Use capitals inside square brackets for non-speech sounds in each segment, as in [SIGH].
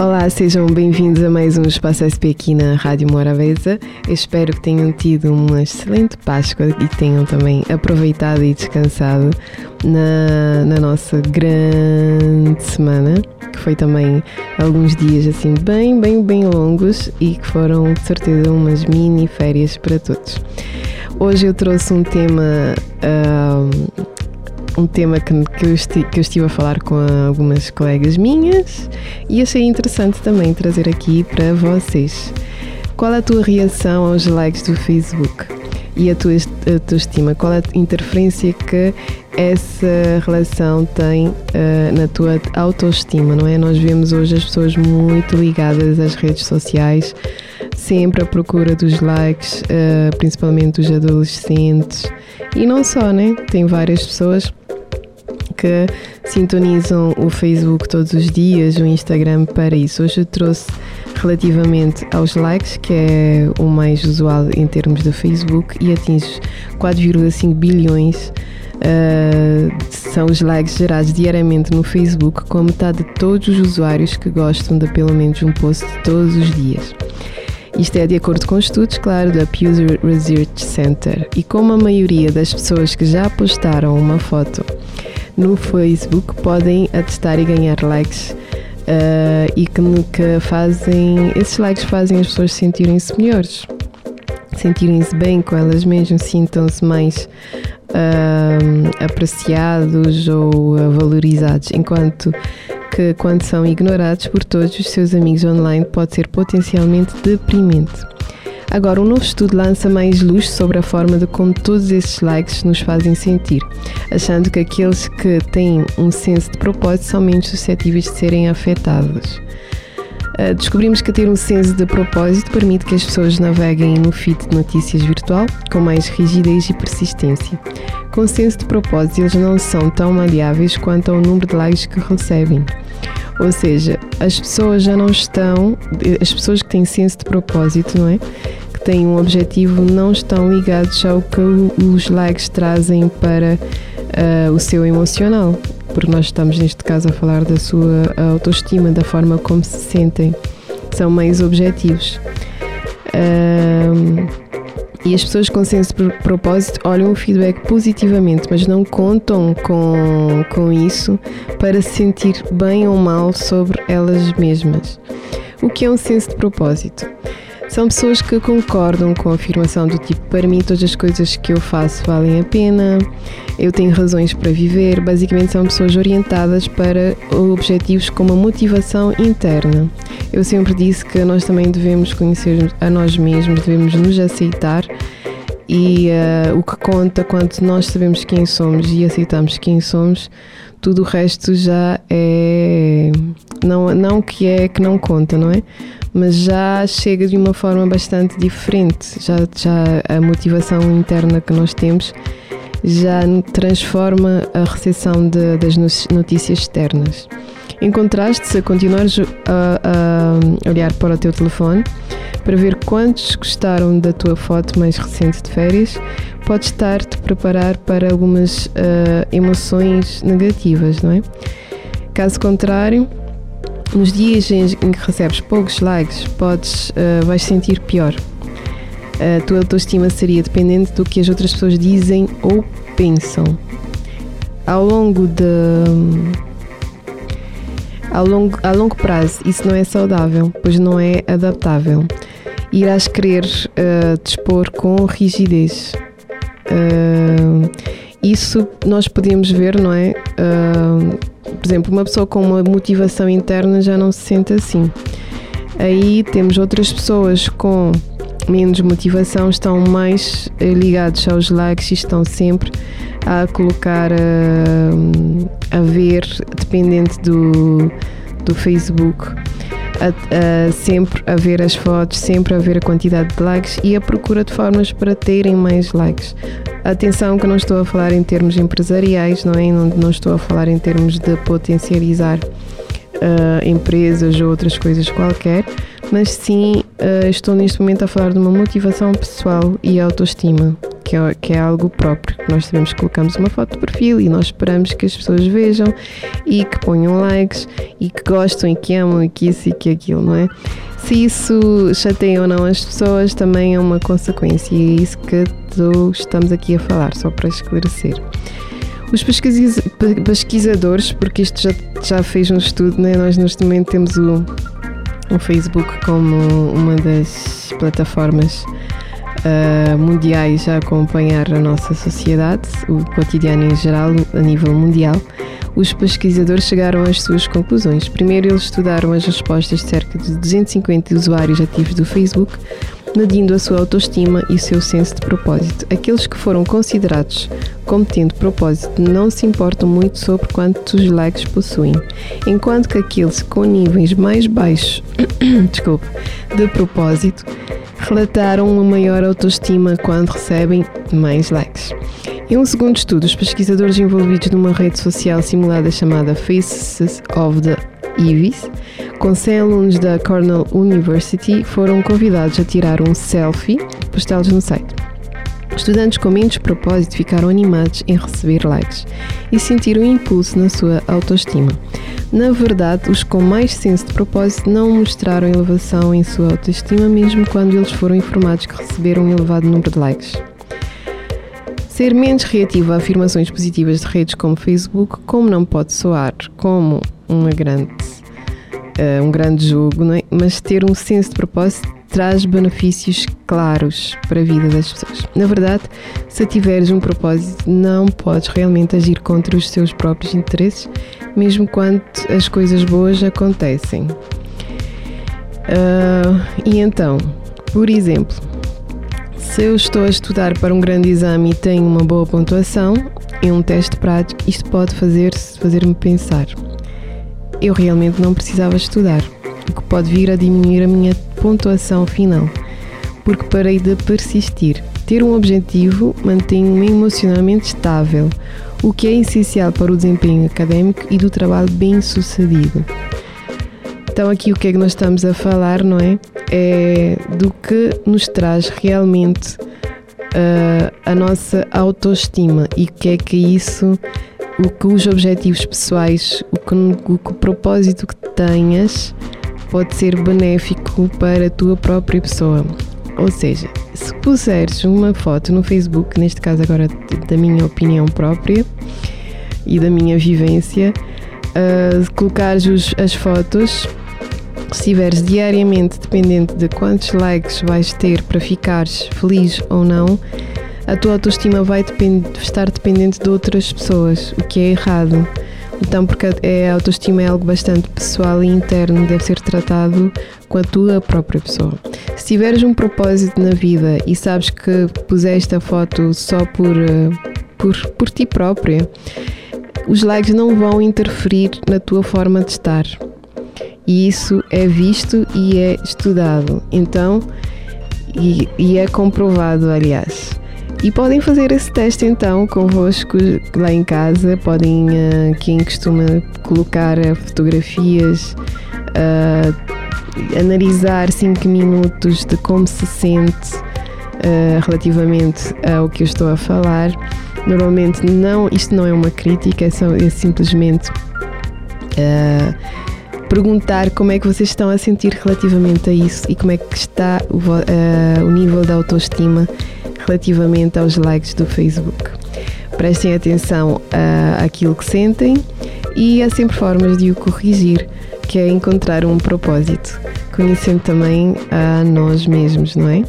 Olá, sejam bem-vindos a mais um Espaço SP aqui na Rádio Morabeza. Eu espero que tenham tido uma excelente Páscoa e tenham também aproveitado e descansado na, na nossa grande semana, que foi também alguns dias assim bem, bem, bem longos e que foram de certeza umas mini férias para todos. Hoje eu trouxe um tema uh, um tema que, que, eu esti, que eu estive a falar com algumas colegas minhas e achei interessante também trazer aqui para vocês. Qual a tua reação aos likes do Facebook? E a tua, a tua estima? Qual a interferência que essa relação tem uh, na tua autoestima, não é? Nós vemos hoje as pessoas muito ligadas às redes sociais, sempre à procura dos likes, uh, principalmente os adolescentes. E não só, né? Tem várias pessoas que sintonizam o Facebook todos os dias, o Instagram para isso. Hoje eu trouxe relativamente aos likes, que é o mais usual em termos de Facebook, e atinge 4,5 bilhões. Uh, são os likes gerados diariamente no Facebook, com metade de todos os usuários que gostam de pelo menos um post todos os dias. Isto é de acordo com estudos, claro, da Pew Research Center. E como a maioria das pessoas que já postaram uma foto no Facebook podem atestar e ganhar likes uh, e que, que fazem, esses likes fazem as pessoas sentirem-se melhores, sentirem-se bem com elas mesmas, sintam-se mais uh, apreciados ou valorizados, enquanto que quando são ignorados por todos os seus amigos online pode ser potencialmente deprimente. Agora, um novo estudo lança mais luz sobre a forma de como todos esses likes nos fazem sentir, achando que aqueles que têm um senso de propósito são menos suscetíveis de serem afetados. Uh, descobrimos que ter um senso de propósito permite que as pessoas naveguem no feed de notícias virtual com mais rigidez e persistência. Com senso de propósito, eles não são tão maleáveis quanto ao número de likes que recebem. Ou seja, as pessoas já não estão, as pessoas que têm senso de propósito, não é? Que têm um objetivo, não estão ligados ao que os likes trazem para uh, o seu emocional. Porque nós estamos, neste caso, a falar da sua autoestima, da forma como se sentem. São meios objetivos. Uh, e as pessoas com senso de propósito olham o feedback positivamente, mas não contam com, com isso para se sentir bem ou mal sobre elas mesmas. O que é um senso de propósito? São pessoas que concordam com a afirmação do tipo: para mim, todas as coisas que eu faço valem a pena, eu tenho razões para viver. Basicamente, são pessoas orientadas para objetivos com uma motivação interna. Eu sempre disse que nós também devemos conhecer a nós mesmos, devemos nos aceitar e uh, o que conta quando nós sabemos quem somos e aceitamos quem somos, tudo o resto já é não não que é que não conta, não é? mas já chega de uma forma bastante diferente. Já, já a motivação interna que nós temos já transforma a recepção de, das notícias externas. Em contraste, se continuares a, a, olhar para o teu telefone para ver quantos gostaram da tua foto mais recente de férias, podes estar-te a preparar para algumas uh, emoções negativas, não é? Caso contrário, nos dias em que recebes poucos likes, podes, uh, vais sentir pior. A tua autoestima seria dependente do que as outras pessoas dizem ou pensam. Ao longo de. Ao longo, a longo prazo, isso não é saudável, pois não é adaptável. Irás querer uh, dispor com rigidez. Uh, isso nós podemos ver, não é? Uh, por exemplo, uma pessoa com uma motivação interna já não se sente assim. Aí temos outras pessoas com menos motivação, estão mais eh, ligados aos likes e estão sempre a colocar a, eh, a ver, dependente do, do Facebook, a, a, sempre a ver as fotos, sempre a ver a quantidade de likes e a procura de formas para terem mais likes. Atenção que não estou a falar em termos empresariais, não é? Não, não estou a falar em termos de potencializar uh, empresas ou outras coisas qualquer, mas sim uh, estou neste momento a falar de uma motivação pessoal e autoestima, que é, que é algo próprio. Nós sabemos que colocamos uma foto de perfil e nós esperamos que as pessoas vejam e que ponham likes e que gostam e que amam e que isso e que aquilo, não é? Se isso chateia ou não as pessoas também é uma consequência e é isso que estamos aqui a falar, só para esclarecer. Os pesquisadores, porque isto já, já fez um estudo, né? nós neste momento temos o, o Facebook como uma das plataformas uh, mundiais a acompanhar a nossa sociedade, o cotidiano em geral, a nível mundial os pesquisadores chegaram às suas conclusões. Primeiro, eles estudaram as respostas de cerca de 250 usuários ativos do Facebook, medindo a sua autoestima e o seu senso de propósito. Aqueles que foram considerados como tendo propósito não se importam muito sobre quantos likes possuem, enquanto que aqueles com níveis mais baixos [COUGHS] de propósito relataram uma maior autoestima quando recebem mais likes. Em um segundo estudo, os pesquisadores envolvidos numa rede social simulada chamada Faces of the Evis, com 100 alunos da Cornell University, foram convidados a tirar um selfie postá-los no site. Estudantes com menos propósito ficaram animados em receber likes e sentiram impulso na sua autoestima. Na verdade, os com mais senso de propósito não mostraram elevação em sua autoestima, mesmo quando eles foram informados que receberam um elevado número de likes. Ser menos reativo a afirmações positivas de redes como Facebook, como não pode soar como uma grande, uh, um grande jogo, é? mas ter um senso de propósito traz benefícios claros para a vida das pessoas. Na verdade, se tiveres um propósito, não podes realmente agir contra os teus próprios interesses, mesmo quando as coisas boas acontecem. Uh, e então, por exemplo, se eu estou a estudar para um grande exame e tenho uma boa pontuação em um teste prático, isto pode fazer-me fazer pensar. Eu realmente não precisava estudar, o que pode vir a diminuir a minha pontuação final, porque parei de persistir. Ter um objetivo mantém-me emocionalmente estável, o que é essencial para o desempenho académico e do trabalho bem sucedido. Então, aqui o que é que nós estamos a falar, não é? É do que nos traz realmente uh, a nossa autoestima e o que é que isso, o que os objetivos pessoais, o que, o, que o propósito que tenhas pode ser benéfico para a tua própria pessoa. Ou seja, se puseres uma foto no Facebook, neste caso agora da minha opinião própria e da minha vivência, uh, colocares os, as fotos se estiveres diariamente dependente de quantos likes vais ter para ficares feliz ou não, a tua autoestima vai depend estar dependente de outras pessoas, o que é errado. Então, porque é, a autoestima é algo bastante pessoal e interno, deve ser tratado com a tua própria pessoa. Se tiveres um propósito na vida e sabes que puseste a foto só por, eh, por, por ti própria, os likes não vão interferir na tua forma de estar e isso é visto e é estudado. Então, e, e é comprovado, aliás. E podem fazer esse teste então convosco lá em casa. Podem, uh, quem costuma colocar uh, fotografias, uh, analisar 5 minutos de como se sente uh, relativamente ao que eu estou a falar. Normalmente não, isto não é uma crítica, é, só, é simplesmente perguntar como é que vocês estão a sentir relativamente a isso e como é que está o, o nível da autoestima relativamente aos likes do Facebook. Prestem atenção àquilo que sentem e há sempre formas de o corrigir, que é encontrar um propósito, conhecendo também a nós mesmos, não é?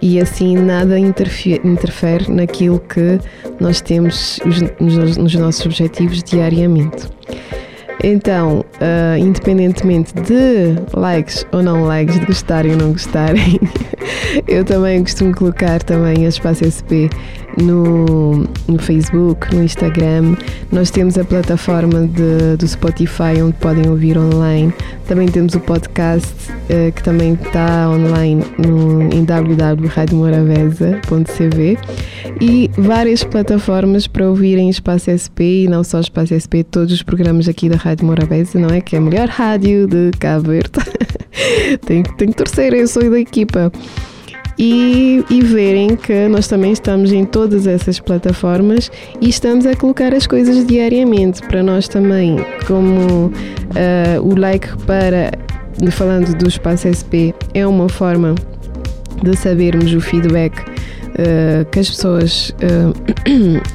E assim nada interfere, interfere naquilo que nós temos nos nossos objetivos diariamente. Então, uh, independentemente de likes ou não likes, de gostarem ou não gostarem, [LAUGHS] eu também costumo colocar também a Espaço SP no, no Facebook, no Instagram. Nós temos a plataforma de, do Spotify onde podem ouvir online. Também temos o podcast uh, que também está online no, em www.radiomoravesa.cv e várias plataformas para ouvirem Espaço SP e não só Espaço SP, todos os programas aqui da Rádio Morabeza, não é? Que é a melhor rádio de Cabo Verde. [LAUGHS] tenho, tenho que torcer, eu sou da equipa e, e verem que nós também estamos em todas essas plataformas e estamos a colocar as coisas diariamente. Para nós também, como uh, o like para, falando do espaço SP, é uma forma de sabermos o feedback uh, que as pessoas uh,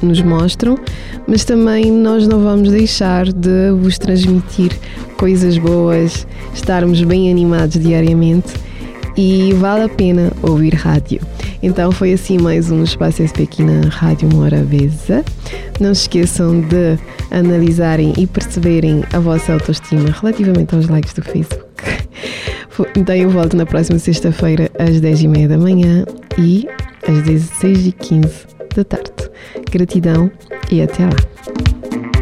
[CLEARS THROAT] nos mostram, mas também nós não vamos deixar de vos transmitir coisas boas, estarmos bem animados diariamente e vale a pena ouvir rádio. Então foi assim mais um Espaço SP aqui na Rádio Morabeza. Não se esqueçam de analisarem e perceberem a vossa autoestima relativamente aos likes do Facebook. Então eu volto na próxima sexta-feira às 10h30 da manhã e às 16h15 da tarde. Gratidão e até lá.